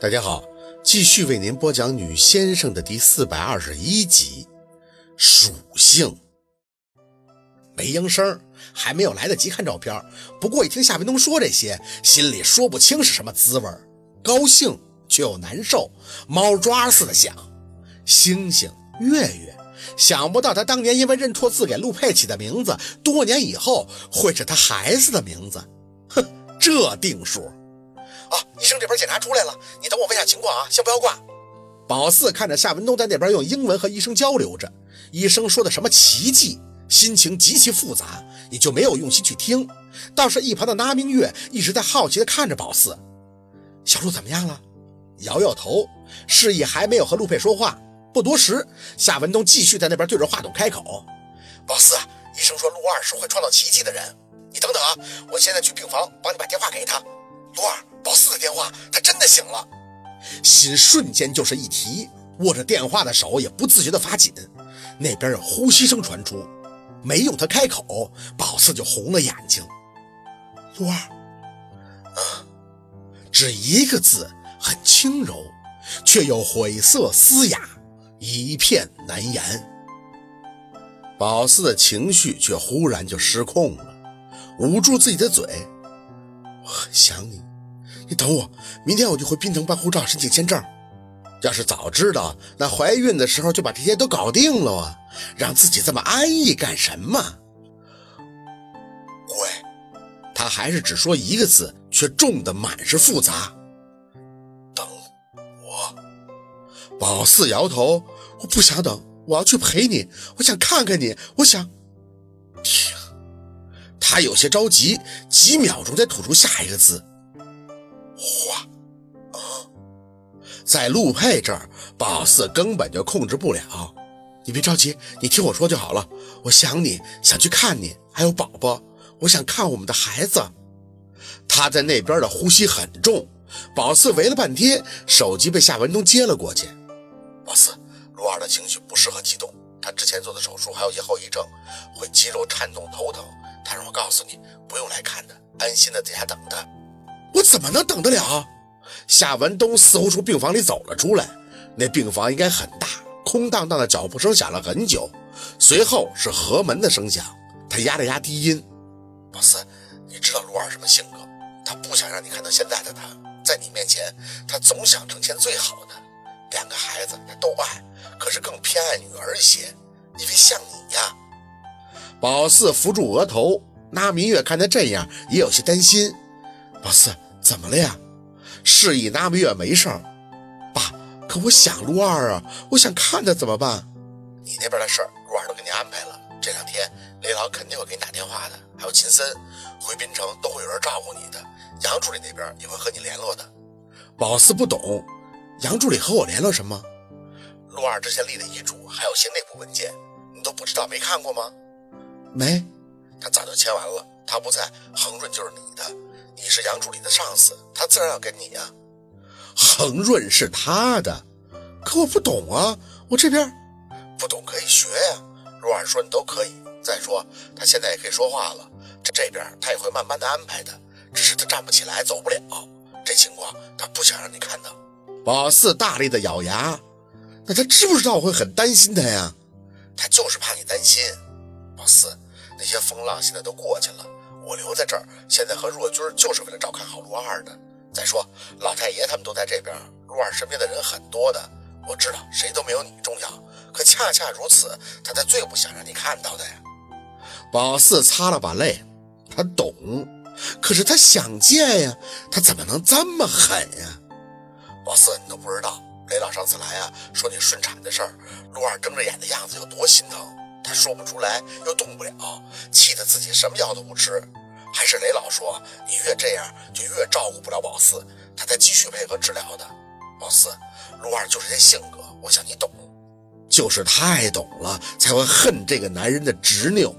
大家好，继续为您播讲《女先生》的第四百二十一集。属性。没应声还没有来得及看照片，不过一听夏文东说这些，心里说不清是什么滋味高兴却又难受，猫抓似的想：星星、月月，想不到他当年因为认错字给陆佩起的名字，多年以后会是他孩子的名字。哼，这定数。啊！医生这边检查出来了，你等我问下情况啊，先不要挂。宝四看着夏文东在那边用英文和医生交流着，医生说的什么奇迹，心情极其复杂，也就没有用心去听。倒是一旁的那明月一直在好奇的看着宝四，小陆怎么样了？摇摇头，示意还没有和陆佩说话。不多时，夏文东继续在那边对着话筒开口：“宝四，医生说陆二是会创造奇迹的人，你等等啊，我现在去病房帮你把电话给他。陆二。”宝四的电话，他真的醒了，心瞬间就是一提，握着电话的手也不自觉的发紧。那边有呼吸声传出，没用他开口，宝四就红了眼睛。陆二，啊，只一个字，很轻柔，却又晦涩嘶哑，一片难言。宝四的情绪却忽然就失控了，捂住自己的嘴，我很想你。你等我，明天我就回滨城办护照、申请签证。要是早知道，那怀孕的时候就把这些都搞定了啊！让自己这么安逸干什么？鬼，他还是只说一个字，却重的满是复杂。等我。宝四摇头，我不想等，我要去陪你，我想看看你，我想停。他有些着急，几秒钟才吐出下一个字。话啊，在陆佩这儿，宝四根本就控制不了。你别着急，你听我说就好了。我想你，想去看你，还有宝宝，我想看我们的孩子。他在那边的呼吸很重。宝四围了半天，手机被夏文东接了过去。宝四，陆二的情绪不适合激动，他之前做的手术还有些后遗症，会肌肉颤动、头疼。他让我告诉你，不用来看他，安心的在家等他。我怎么能等得了？夏文东似乎从病房里走了出来，那病房应该很大，空荡荡的脚步声响了很久，随后是合门的声响。他压了压低音：“老四，你知道卢二什么性格？他不想让你看到现在的他，在你面前，他总想呈现最好的。两个孩子他都爱，可是更偏爱女儿一些，因为像你呀。”宝四扶住额头，那明月看他这样，也有些担心。宝四，怎么了呀？示意那么月没事儿。爸，可我想陆二啊，我想看他怎么办？你那边的事，陆二都给你安排了。这两天雷老肯定会给你打电话的，还有秦森，回滨城都会有人照顾你的。杨助理那边也会和你联络的。宝四不懂，杨助理和我联络什么？陆二之前立的遗嘱，还有些内部文件，你都不知道没看过吗？没，他早就签完了。他不在，恒润就是你的。你是杨助理的上司，他自然要跟你呀。恒润是他的，可我不懂啊，我这边不懂可以学呀。陆二说你都可以。再说他现在也可以说话了，这这边他也会慢慢的安排的，只是他站不起来，走不了。这情况他不想让你看到。宝四大力的咬牙，那他知不知道我会很担心他呀？他就是怕你担心。宝四，那些风浪现在都过去了。我留在这儿，现在和若君就是为了照看好陆二的。再说，老太爷他们都在这边，陆二身边的人很多的。我知道谁都没有你重要，可恰恰如此，他才最不想让你看到的呀。宝四擦了把泪，他懂，可是他想见呀，他怎么能这么狠呀？宝四，你都不知道，雷老上次来啊，说你顺产的事儿，陆二睁着眼的样子有多心疼。他说不出来，又动不了，气得自己什么药都不吃。还是雷老说，你越这样就越照顾不了宝四，他才继续配合治疗的。宝四，陆二就是这性格，我想你懂，就是太懂了，才会恨这个男人的执拗。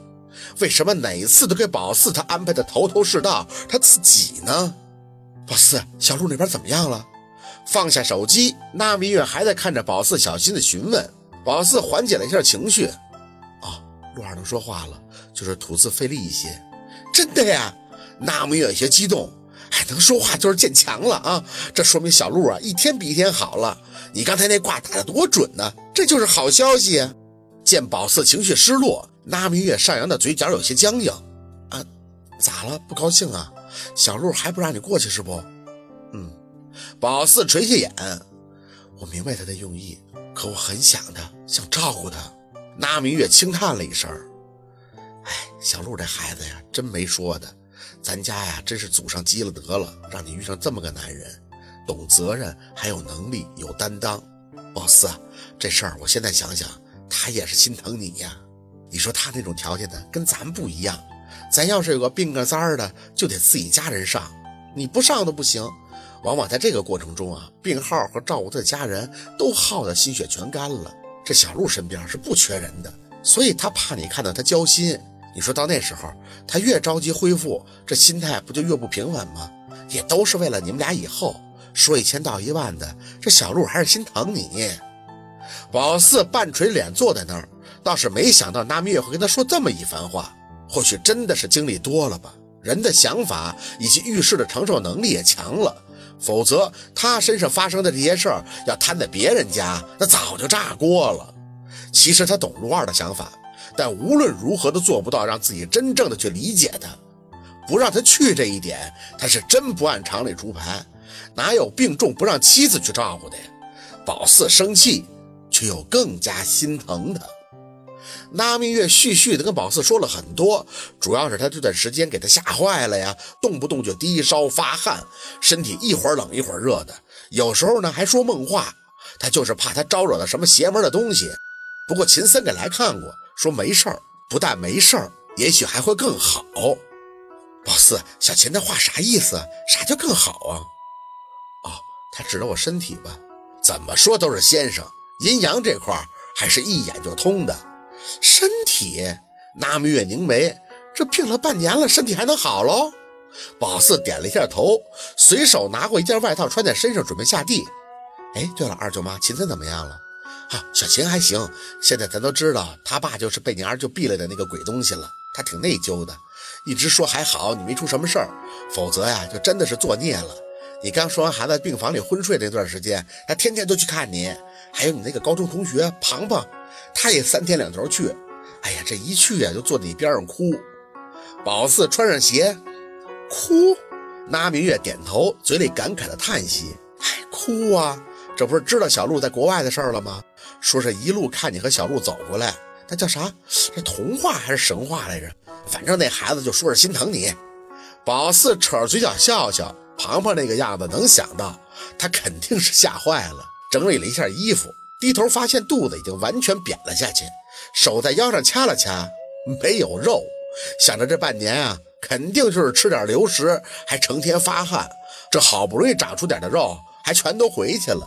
为什么哪次都给宝四他安排的头头是道，他自己呢？宝四，小陆那边怎么样了？放下手机，那明月还在看着宝四，小心的询问。宝四缓解了一下情绪。啊陆二能说话了，就是吐字费力一些。真的呀，那么有些激动，哎，能说话就是见强了啊！这说明小鹿啊一天比一天好了。你刚才那卦打得多准呢，这就是好消息啊！见宝四情绪失落，那明月上扬的嘴角有些僵硬。啊，咋了？不高兴啊？小鹿还不让你过去是不？嗯。宝四垂下眼，我明白他的用意，可我很想他，想照顾他。那明月轻叹了一声。哎，小鹿这孩子呀，真没说的。咱家呀，真是祖上积了德了，让你遇上这么个男人，懂责任，还有能力，有担当。宝四，这事儿我现在想想，他也是心疼你呀。你说他那种条件呢，跟咱不一样。咱要是有个病个灾儿的，就得自己家人上，你不上都不行。往往在这个过程中啊，病号和照顾他的家人都耗得心血全干了。这小鹿身边是不缺人的，所以他怕你看到他焦心。你说到那时候，他越着急恢复，这心态不就越不平稳吗？也都是为了你们俩以后。说一千道一万的，这小鹿还是心疼你。宝四半垂脸坐在那儿，倒是没想到那明月会跟他说这么一番话。或许真的是经历多了吧，人的想法以及遇事的承受能力也强了。否则他身上发生的这些事儿，要摊在别人家，那早就炸锅了。其实他懂陆二的想法。但无论如何都做不到让自己真正的去理解他，不让他去这一点，他是真不按常理出牌。哪有病重不让妻子去照顾的呀？宝四生气，却又更加心疼他。那明月絮絮的跟宝四说了很多，主要是他这段时间给他吓坏了呀，动不动就低烧发汗，身体一会儿冷一会儿热的，有时候呢还说梦话。他就是怕他招惹了什么邪门的东西。不过秦森给来看过。说没事儿，不但没事儿，也许还会更好。宝四，小秦的话啥意思？啥叫更好啊？哦，他指着我身体吧？怎么说都是先生，阴阳这块还是一眼就通的。身体？那明月凝眉，这病了半年了，身体还能好喽？宝四点了一下头，随手拿过一件外套穿在身上，准备下地。哎，对了，二舅妈，秦森怎么样了？啊，小秦还行，现在咱都知道他爸就是被你二舅毙了的那个鬼东西了，他挺内疚的，一直说还好你没出什么事儿，否则呀就真的是作孽了。你刚说完还在病房里昏睡那段时间，他天天都去看你，还有你那个高中同学庞庞，他也三天两头去。哎呀，这一去呀就坐在你边上哭。宝四穿上鞋，哭。那明月点头，嘴里感慨的叹息，哎，哭啊。这不是知道小鹿在国外的事儿了吗？说是一路看你和小鹿走过来，那叫啥？这童话还是神话来着？反正那孩子就说是心疼你。宝四扯着嘴角笑笑，庞庞那个样子，能想到他肯定是吓坏了。整理了一下衣服，低头发现肚子已经完全扁了下去，手在腰上掐了掐，没有肉。想着这半年啊，肯定就是吃点流食，还成天发汗，这好不容易长出点的肉，还全都回去了。